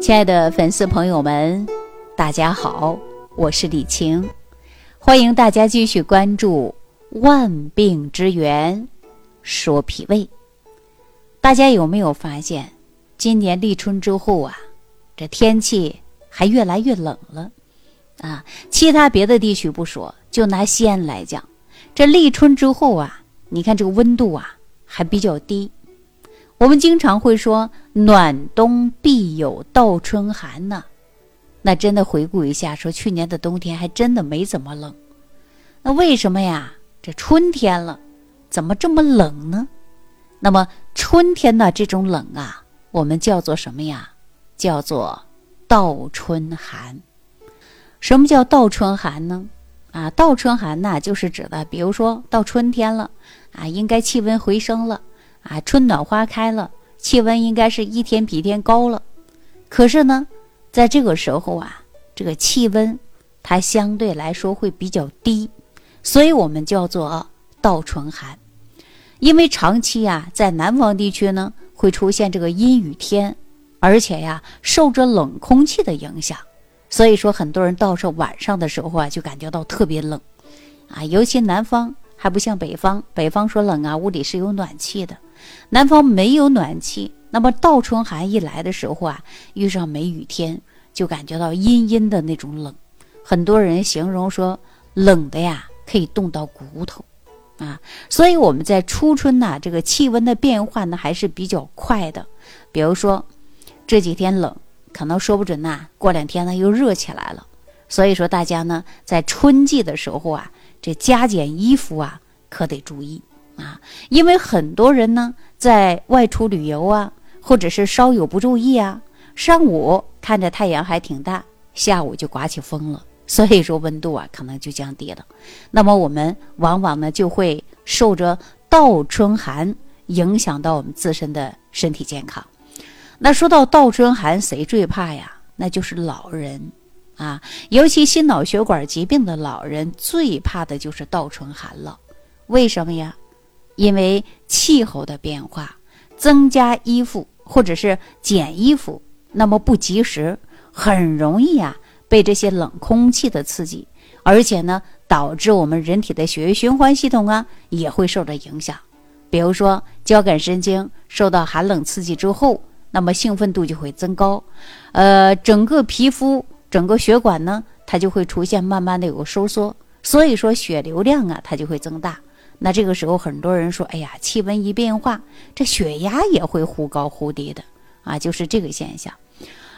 亲爱的粉丝朋友们，大家好，我是李晴，欢迎大家继续关注《万病之源说脾胃》。大家有没有发现，今年立春之后啊，这天气还越来越冷了啊？其他别的地区不说，就拿西安来讲，这立春之后啊，你看这个温度啊还比较低。我们经常会说“暖冬必有倒春寒”呢，那真的回顾一下，说去年的冬天还真的没怎么冷。那为什么呀？这春天了，怎么这么冷呢？那么春天的这种冷啊，我们叫做什么呀？叫做倒春寒。什么叫倒春寒呢？啊，倒春寒呐，就是指的，比如说到春天了啊，应该气温回升了。啊，春暖花开了，气温应该是一天比一天高了。可是呢，在这个时候啊，这个气温它相对来说会比较低，所以我们叫做倒春寒。因为长期啊，在南方地区呢会出现这个阴雨天，而且呀受着冷空气的影响，所以说很多人到是晚上的时候啊就感觉到特别冷啊，尤其南方还不像北方，北方说冷啊，屋里是有暖气的。南方没有暖气，那么倒春寒一来的时候啊，遇上梅雨天，就感觉到阴阴的那种冷。很多人形容说，冷的呀可以冻到骨头，啊，所以我们在初春呢，这个气温的变化呢还是比较快的。比如说这几天冷，可能说不准呐，过两天呢又热起来了。所以说大家呢在春季的时候啊，这加减衣服啊可得注意。啊，因为很多人呢在外出旅游啊，或者是稍有不注意啊，上午看着太阳还挺大，下午就刮起风了，所以说温度啊可能就降低了。那么我们往往呢就会受着倒春寒影响到我们自身的身体健康。那说到倒春寒，谁最怕呀？那就是老人啊，尤其心脑血管疾病的老人最怕的就是倒春寒了。为什么呀？因为气候的变化，增加衣服或者是减衣服，那么不及时，很容易啊被这些冷空气的刺激，而且呢导致我们人体的血液循环系统啊也会受到影响。比如说交感神经受到寒冷刺激之后，那么兴奋度就会增高，呃，整个皮肤、整个血管呢，它就会出现慢慢的有个收缩，所以说血流量啊它就会增大。那这个时候，很多人说：“哎呀，气温一变化，这血压也会忽高忽低的啊，就是这个现象。”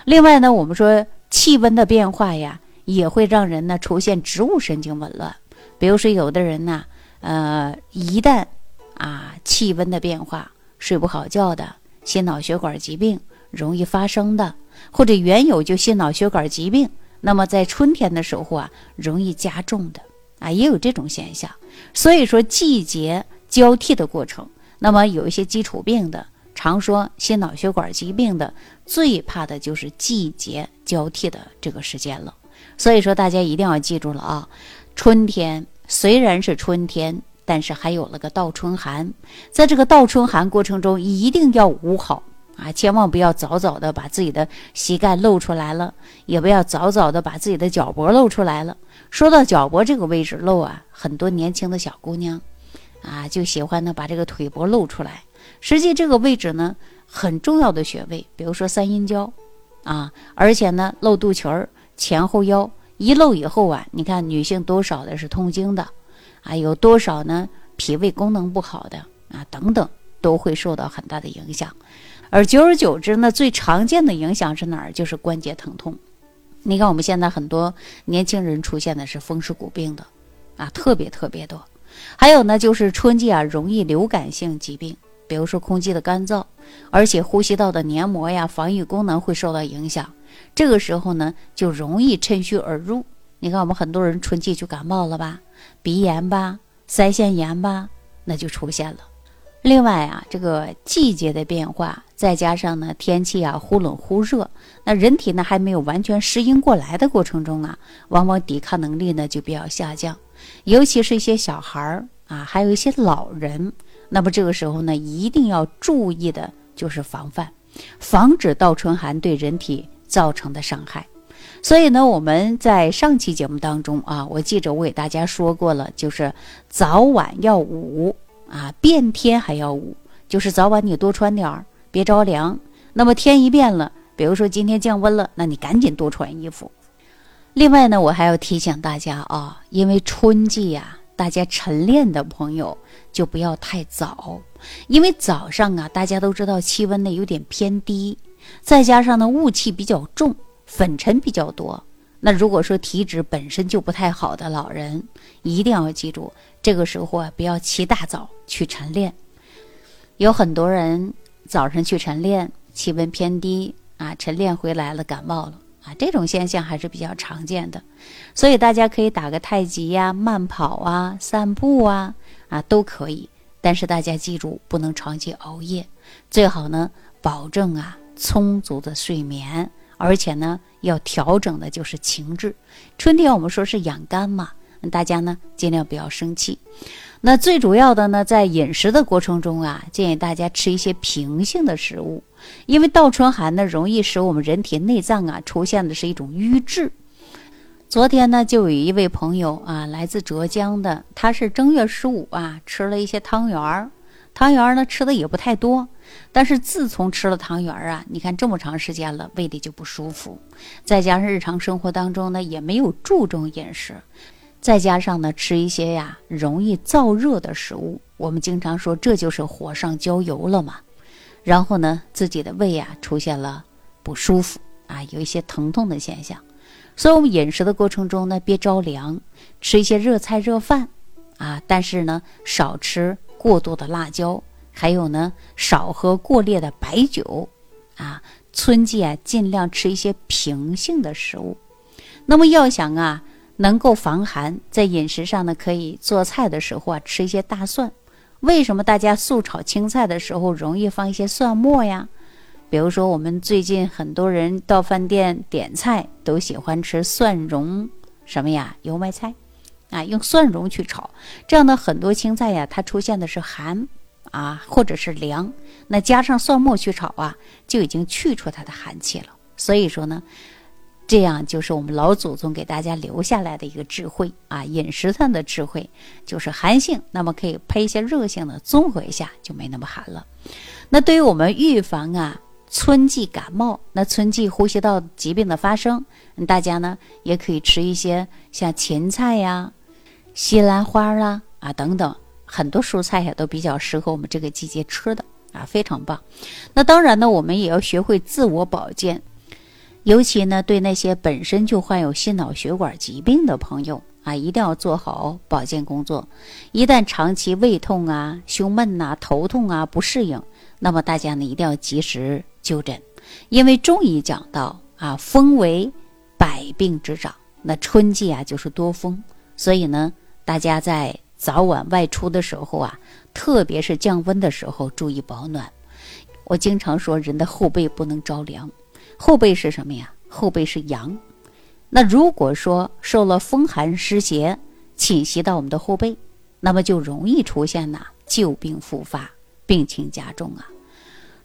另外呢，我们说气温的变化呀，也会让人呢出现植物神经紊乱。比如说，有的人呢，呃，一旦啊气温的变化，睡不好觉的，心脑血管疾病容易发生的，或者原有就心脑血管疾病，那么在春天的时候啊，容易加重的。啊，也有这种现象，所以说季节交替的过程，那么有一些基础病的，常说心脑血管疾病的，最怕的就是季节交替的这个时间了。所以说大家一定要记住了啊，春天虽然是春天，但是还有了个倒春寒，在这个倒春寒过程中，一定要捂好。啊，千万不要早早的把自己的膝盖露出来了，也不要早早的把自己的脚脖露出来了。说到脚脖这个位置露啊，很多年轻的小姑娘，啊，就喜欢呢把这个腿脖露出来。实际这个位置呢，很重要的穴位，比如说三阴交，啊，而且呢露肚脐儿、前后腰一露以后啊，你看女性多少的是痛经的，啊，有多少呢脾胃功能不好的啊等等，都会受到很大的影响。而久而久之呢，最常见的影响是哪儿？就是关节疼痛。你看我们现在很多年轻人出现的是风湿骨病的，啊，特别特别多。还有呢，就是春季啊，容易流感性疾病，比如说空气的干燥，而且呼吸道的黏膜呀，防御功能会受到影响。这个时候呢，就容易趁虚而入。你看我们很多人春季就感冒了吧，鼻炎吧，腮腺炎吧，那就出现了。另外啊，这个季节的变化，再加上呢天气啊忽冷忽热，那人体呢还没有完全适应过来的过程中啊，往往抵抗能力呢就比较下降，尤其是一些小孩儿啊，还有一些老人，那么这个时候呢，一定要注意的就是防范，防止倒春寒对人体造成的伤害。所以呢，我们在上期节目当中啊，我记着我给大家说过了，就是早晚要捂啊，变天还要捂，就是早晚你多穿点儿，别着凉。那么天一变了，比如说今天降温了，那你赶紧多穿衣服。另外呢，我还要提醒大家啊，因为春季呀，大家晨练的朋友就不要太早，因为早上啊，大家都知道气温呢有点偏低，再加上呢雾气比较重。粉尘比较多，那如果说体质本身就不太好的老人，一定要记住，这个时候啊，不要起大早去晨练。有很多人早上去晨练，气温偏低啊，晨练回来了感冒了啊，这种现象还是比较常见的。所以大家可以打个太极呀、慢跑啊、散步啊啊都可以。但是大家记住，不能长期熬夜，最好呢保证啊充足的睡眠。而且呢，要调整的就是情志。春天我们说是养肝嘛，大家呢尽量不要生气。那最主要的呢，在饮食的过程中啊，建议大家吃一些平性的食物，因为倒春寒呢，容易使我们人体内脏啊出现的是一种瘀滞。昨天呢，就有一位朋友啊，来自浙江的，他是正月十五啊，吃了一些汤圆儿。汤圆儿呢吃的也不太多，但是自从吃了汤圆啊，你看这么长时间了，胃里就不舒服。再加上日常生活当中呢，也没有注重饮食，再加上呢吃一些呀容易燥热的食物，我们经常说这就是火上浇油了嘛。然后呢，自己的胃啊出现了不舒服啊，有一些疼痛的现象。所以，我们饮食的过程中呢，别着凉，吃一些热菜热饭啊，但是呢，少吃。过多的辣椒，还有呢，少喝过烈的白酒，啊，春季啊，尽量吃一些平性的食物。那么要想啊，能够防寒，在饮食上呢，可以做菜的时候啊，吃一些大蒜。为什么大家素炒青菜的时候容易放一些蒜末呀？比如说，我们最近很多人到饭店点菜都喜欢吃蒜蓉什么呀，油麦菜。啊，用蒜蓉去炒，这样的很多青菜呀，它出现的是寒啊，或者是凉。那加上蒜末去炒啊，就已经去除它的寒气了。所以说呢，这样就是我们老祖宗给大家留下来的一个智慧啊，饮食上的智慧，就是寒性，那么可以配一些热性的，综合一下就没那么寒了。那对于我们预防啊，春季感冒，那春季呼吸道疾病的发生，大家呢也可以吃一些像芹菜呀。西兰花啦啊等等，很多蔬菜呀都比较适合我们这个季节吃的啊，非常棒。那当然呢，我们也要学会自我保健，尤其呢对那些本身就患有心脑血管疾病的朋友啊，一定要做好保健工作。一旦长期胃痛啊、胸闷呐、头痛啊不适应，那么大家呢一定要及时就诊，因为中医讲到啊，风为百病之长，那春季啊就是多风，所以呢。大家在早晚外出的时候啊，特别是降温的时候，注意保暖。我经常说，人的后背不能着凉，后背是什么呀？后背是阳。那如果说受了风寒湿邪侵袭到我们的后背，那么就容易出现呐旧病复发，病情加重啊。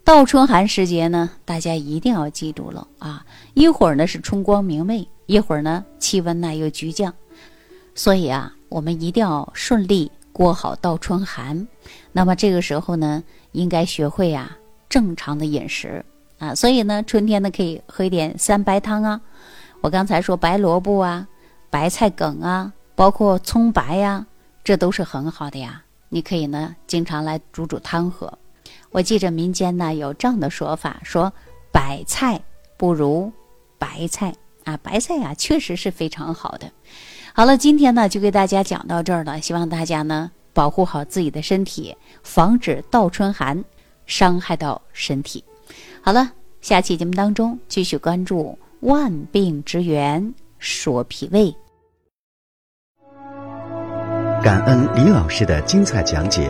倒春寒时节呢，大家一定要记住了啊！一会儿呢是春光明媚，一会儿呢气温呢又急降，所以啊。我们一定要顺利过好倒春寒，那么这个时候呢，应该学会啊正常的饮食啊，所以呢，春天呢可以喝一点三白汤啊。我刚才说白萝卜啊、白菜梗啊，包括葱白呀，这都是很好的呀。你可以呢经常来煮煮汤喝。我记着民间呢有这样的说法，说白菜不如白菜啊，白菜呀确实是非常好的。好了，今天呢就给大家讲到这儿了。希望大家呢保护好自己的身体，防止倒春寒伤害到身体。好了，下期节目当中继续关注万病之源说脾胃。感恩李老师的精彩讲解。